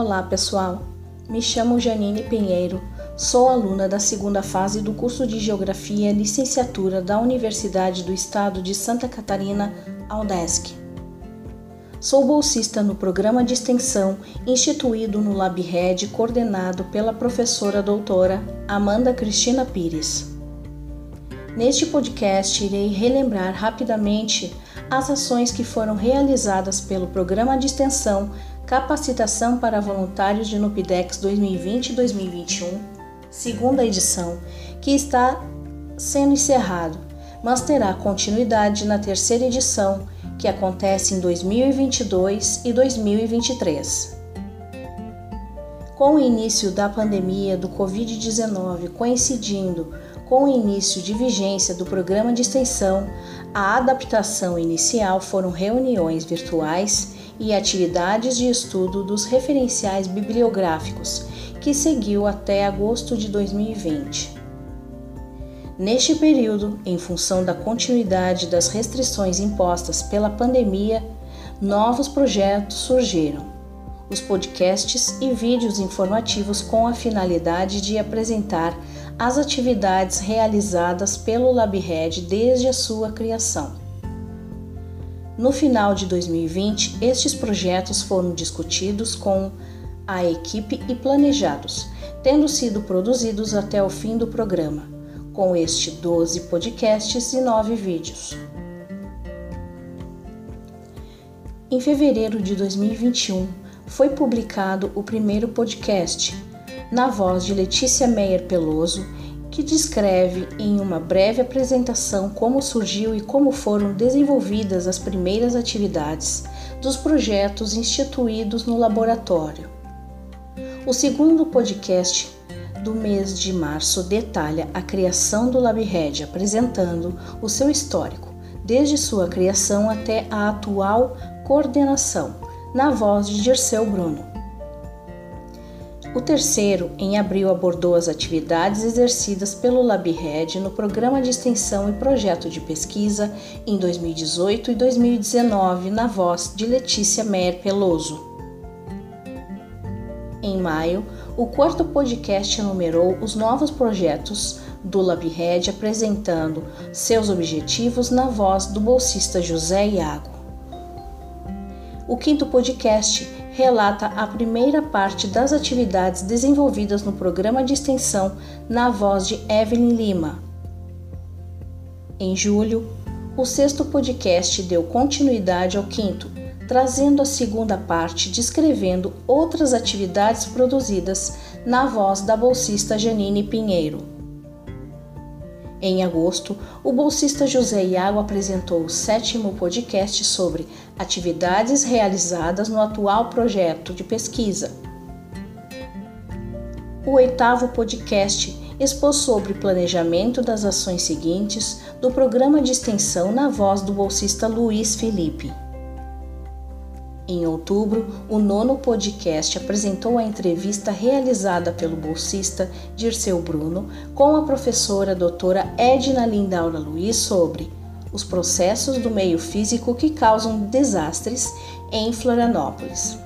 Olá, pessoal. Me chamo Janine Pinheiro, sou aluna da segunda fase do curso de Geografia Licenciatura da Universidade do Estado de Santa Catarina, UDESC. Sou bolsista no programa de extensão instituído no LabRed, coordenado pela professora doutora Amanda Cristina Pires. Neste podcast, irei relembrar rapidamente as ações que foram realizadas pelo programa de extensão Capacitação para Voluntários de Nupidex 2020-2021, segunda edição, que está sendo encerrado, mas terá continuidade na terceira edição, que acontece em 2022 e 2023. Com o início da pandemia do Covid-19 coincidindo com o início de vigência do programa de extensão, a adaptação inicial foram reuniões virtuais e atividades de estudo dos referenciais bibliográficos, que seguiu até agosto de 2020. Neste período, em função da continuidade das restrições impostas pela pandemia, novos projetos surgiram. Os podcasts e vídeos informativos com a finalidade de apresentar as atividades realizadas pelo LabRed desde a sua criação. No final de 2020, estes projetos foram discutidos com a equipe e planejados, tendo sido produzidos até o fim do programa, com este 12 podcasts e 9 vídeos. Em fevereiro de 2021, foi publicado o primeiro podcast, na voz de Letícia Meyer Peloso que descreve em uma breve apresentação como surgiu e como foram desenvolvidas as primeiras atividades dos projetos instituídos no laboratório. O segundo podcast do mês de março detalha a criação do LabRed, apresentando o seu histórico, desde sua criação até a atual coordenação, na voz de Dirceu Bruno. O terceiro, em abril, abordou as atividades exercidas pelo LabRed no programa de extensão e projeto de pesquisa em 2018 e 2019, na voz de Letícia Mer Peloso. Em maio, o quarto podcast enumerou os novos projetos do LabRed apresentando seus objetivos na voz do bolsista José Iago. O quinto podcast relata a primeira parte das atividades desenvolvidas no programa de extensão na voz de Evelyn Lima. Em julho, o sexto podcast deu continuidade ao quinto, trazendo a segunda parte descrevendo outras atividades produzidas na voz da bolsista Janine Pinheiro. Em agosto, o bolsista José Iago apresentou o sétimo podcast sobre atividades realizadas no atual projeto de pesquisa. O oitavo podcast expôs sobre planejamento das ações seguintes do programa de extensão na voz do bolsista Luiz Felipe. Em outubro, o nono podcast apresentou a entrevista realizada pelo bolsista Dirceu Bruno com a professora doutora Edna Lindaura Luiz sobre os processos do meio físico que causam desastres em Florianópolis.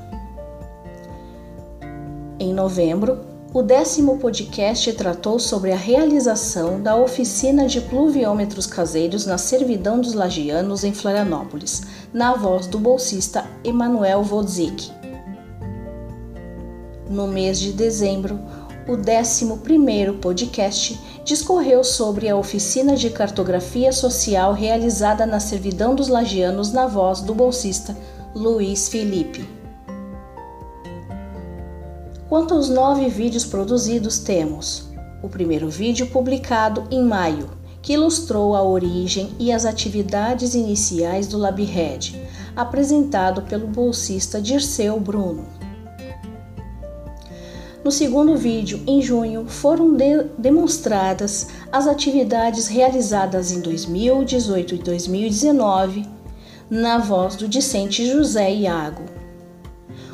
Em novembro, o décimo podcast tratou sobre a realização da oficina de pluviômetros caseiros na servidão dos lagianos em Florianópolis, na voz do bolsista Emanuel Wodzik. No mês de dezembro, o 11 podcast discorreu sobre a oficina de cartografia social realizada na servidão dos lagianos na voz do bolsista Luiz Felipe. Quanto aos nove vídeos produzidos, temos o primeiro vídeo publicado em maio, que ilustrou a origem e as atividades iniciais do LabRed, apresentado pelo bolsista Dirceu Bruno. No segundo vídeo, em junho, foram de demonstradas as atividades realizadas em 2018 e 2019 na voz do discente José Iago.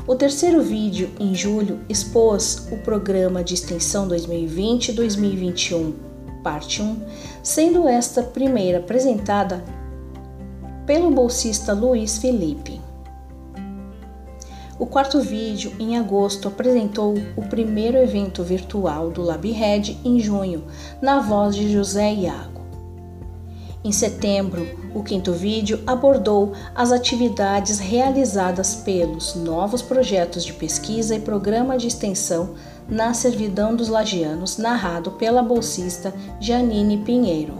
O terceiro vídeo, em julho, expôs o programa de extensão 2020-2021, parte 1, sendo esta primeira apresentada pelo bolsista Luiz Felipe. O quarto vídeo, em agosto, apresentou o primeiro evento virtual do LabRed em junho, na voz de José Iago. Em setembro, o quinto vídeo abordou as atividades realizadas pelos novos projetos de pesquisa e programa de extensão na servidão dos lagianos, narrado pela bolsista Janine Pinheiro.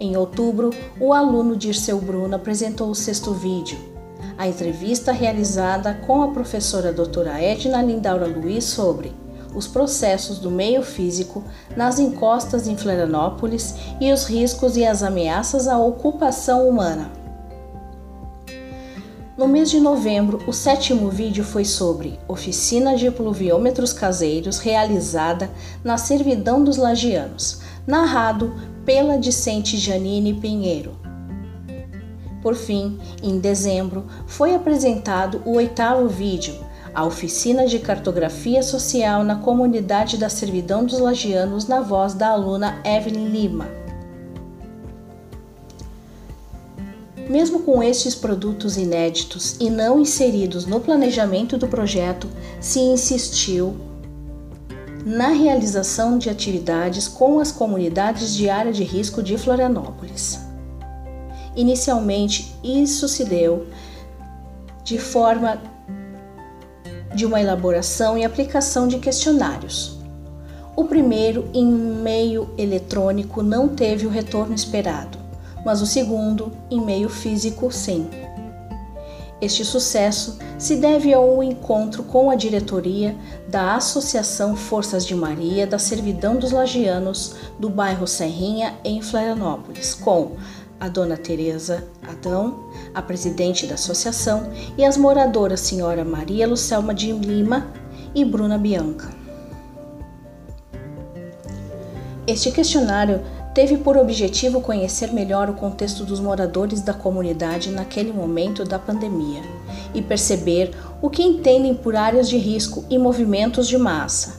Em outubro, o aluno Dirceu Bruno apresentou o sexto vídeo, a entrevista realizada com a professora doutora Edna Lindaura Luiz sobre os processos do meio físico nas encostas em Florianópolis e os riscos e as ameaças à ocupação humana. No mês de novembro, o sétimo vídeo foi sobre oficina de pluviômetros caseiros realizada na servidão dos lagianos, narrado pela discente Janine Pinheiro. Por fim, em dezembro, foi apresentado o oitavo vídeo, a oficina de cartografia social na comunidade da servidão dos lagianos na voz da aluna Evelyn Lima. Mesmo com estes produtos inéditos e não inseridos no planejamento do projeto, se insistiu na realização de atividades com as comunidades de área de risco de Florianópolis. Inicialmente, isso se deu de forma de uma elaboração e aplicação de questionários. O primeiro, em meio eletrônico, não teve o retorno esperado, mas o segundo, em meio físico, sim. Este sucesso se deve ao encontro com a diretoria da Associação Forças de Maria da Servidão dos Lagianos do bairro Serrinha, em Florianópolis, com a dona Teresa Adão, a presidente da associação, e as moradoras senhora Maria Lucelma de Lima e Bruna Bianca. Este questionário teve por objetivo conhecer melhor o contexto dos moradores da comunidade naquele momento da pandemia e perceber o que entendem por áreas de risco e movimentos de massa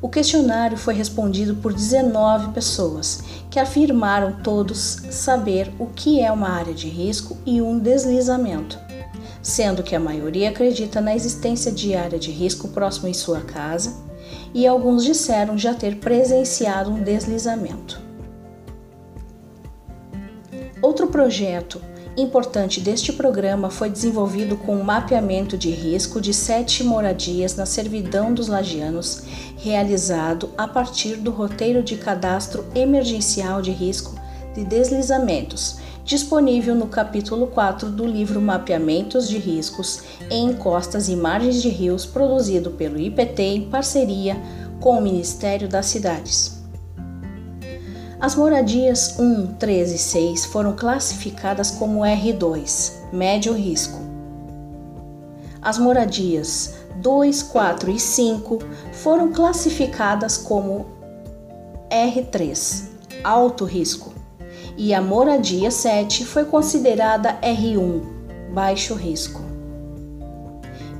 o questionário foi respondido por 19 pessoas, que afirmaram todos saber o que é uma área de risco e um deslizamento, sendo que a maioria acredita na existência de área de risco próximo em sua casa e alguns disseram já ter presenciado um deslizamento. Outro projeto importante deste programa foi desenvolvido com um mapeamento de risco de sete moradias na servidão dos lagianos, realizado a partir do roteiro de cadastro emergencial de risco de deslizamentos, disponível no capítulo 4 do livro Mapeamentos de Riscos em Encostas e Margens de Rios, produzido pelo IPT em parceria com o Ministério das Cidades. As moradias 1, 3 e 6 foram classificadas como R2, médio risco. As moradias 2, 4 e 5 foram classificadas como R3, alto risco, e a moradia 7 foi considerada R1, baixo risco.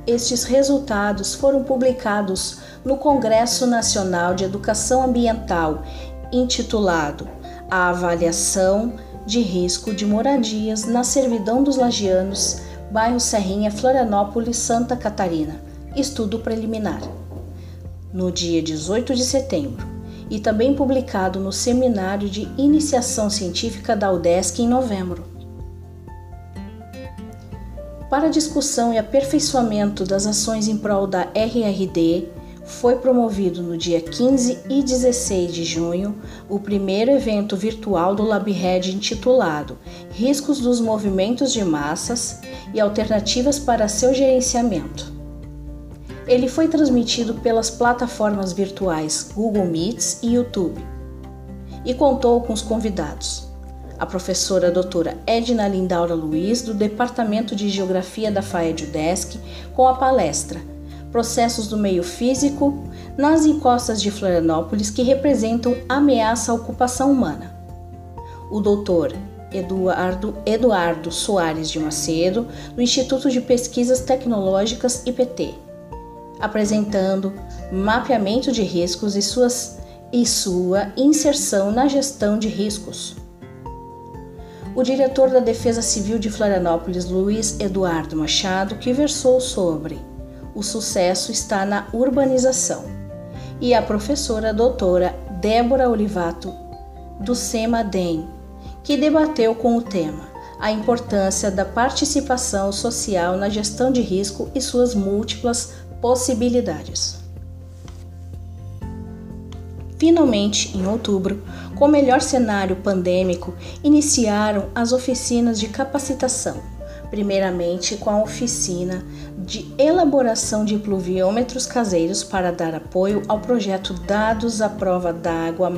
Estes resultados foram publicados no Congresso Nacional de Educação Ambiental intitulado A Avaliação de Risco de Moradias na Servidão dos Lagianos, bairro Serrinha, Florianópolis, Santa Catarina, estudo preliminar, no dia 18 de setembro, e também publicado no Seminário de Iniciação Científica da UDESC em novembro. Para discussão e aperfeiçoamento das ações em prol da RRD, foi promovido no dia 15 e 16 de junho o primeiro evento virtual do LabRed intitulado Riscos dos Movimentos de Massas e Alternativas para seu Gerenciamento. Ele foi transmitido pelas plataformas virtuais Google Meets e YouTube e contou com os convidados. A professora doutora Edna Lindaura Luiz, do Departamento de Geografia da FAED UDESC, com a palestra processos do meio físico nas encostas de Florianópolis que representam ameaça à ocupação humana. O doutor Eduardo, Eduardo Soares de Macedo, do Instituto de Pesquisas Tecnológicas IPT, apresentando mapeamento de riscos e, suas, e sua inserção na gestão de riscos. o diretor da Defesa Civil de Florianópolis, Luiz Eduardo Machado, que versou sobre o sucesso está na urbanização, e a professora doutora Débora Olivato, do SEMA-DEM, que debateu com o tema a importância da participação social na gestão de risco e suas múltiplas possibilidades. Finalmente, em outubro, com o melhor cenário pandêmico, iniciaram as oficinas de capacitação, primeiramente com a oficina de elaboração de pluviômetros caseiros para dar apoio ao projeto Dados à Prova d'Água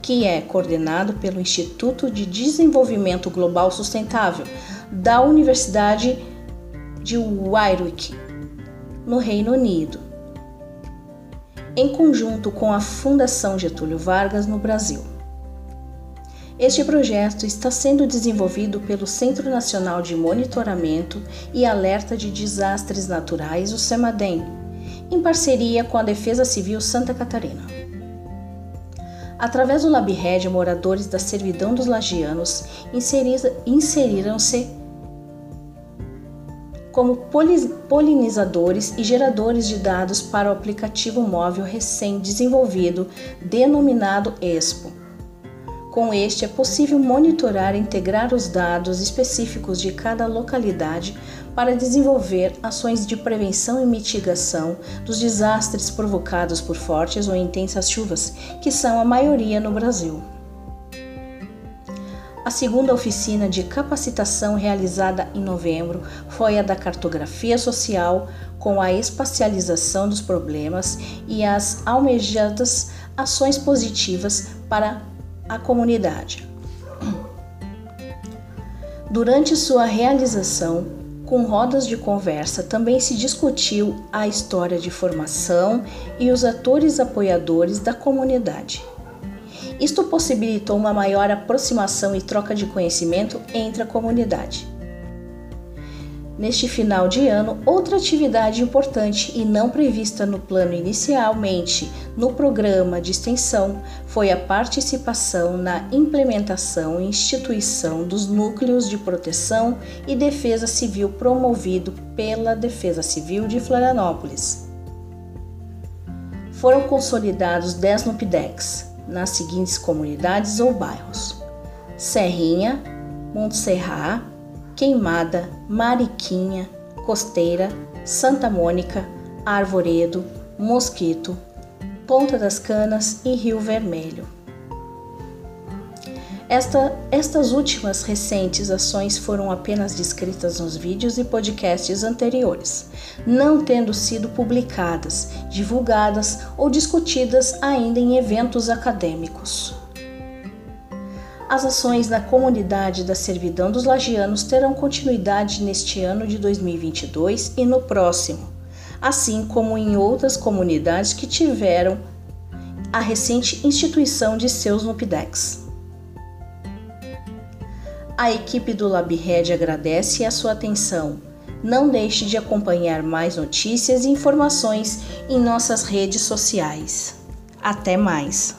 que é coordenado pelo Instituto de Desenvolvimento Global Sustentável da Universidade de Warwick, no Reino Unido em conjunto com a Fundação Getúlio Vargas no Brasil. Este projeto está sendo desenvolvido pelo Centro Nacional de Monitoramento e Alerta de Desastres Naturais, o CEMADEM, em parceria com a Defesa Civil Santa Catarina. Através do LabRed, moradores da servidão dos lagianos inseriram-se como polinizadores e geradores de dados para o aplicativo móvel recém-desenvolvido denominado Expo. Com este é possível monitorar e integrar os dados específicos de cada localidade para desenvolver ações de prevenção e mitigação dos desastres provocados por fortes ou intensas chuvas, que são a maioria no Brasil. A segunda oficina de capacitação realizada em novembro foi a da cartografia social, com a espacialização dos problemas e as almejadas ações positivas para a comunidade. Durante sua realização, com rodas de conversa, também se discutiu a história de formação e os atores apoiadores da comunidade. Isto possibilitou uma maior aproximação e troca de conhecimento entre a comunidade. Neste final de ano, outra atividade importante e não prevista no plano inicialmente no programa de extensão foi a participação na implementação e instituição dos núcleos de proteção e defesa civil promovido pela Defesa Civil de Florianópolis. Foram consolidados 10 NUPDECs, nas seguintes comunidades ou bairros: Serrinha, Montserrat, Queimada, Mariquinha, Costeira, Santa Mônica, Arvoredo, Mosquito, Ponta das Canas e Rio Vermelho. Esta, estas últimas recentes ações foram apenas descritas nos vídeos e podcasts anteriores, não tendo sido publicadas, divulgadas ou discutidas ainda em eventos acadêmicos. As ações na comunidade da servidão dos lagianos terão continuidade neste ano de 2022 e no próximo, assim como em outras comunidades que tiveram a recente instituição de seus NUPDECs. A equipe do LabRed agradece a sua atenção. Não deixe de acompanhar mais notícias e informações em nossas redes sociais. Até mais!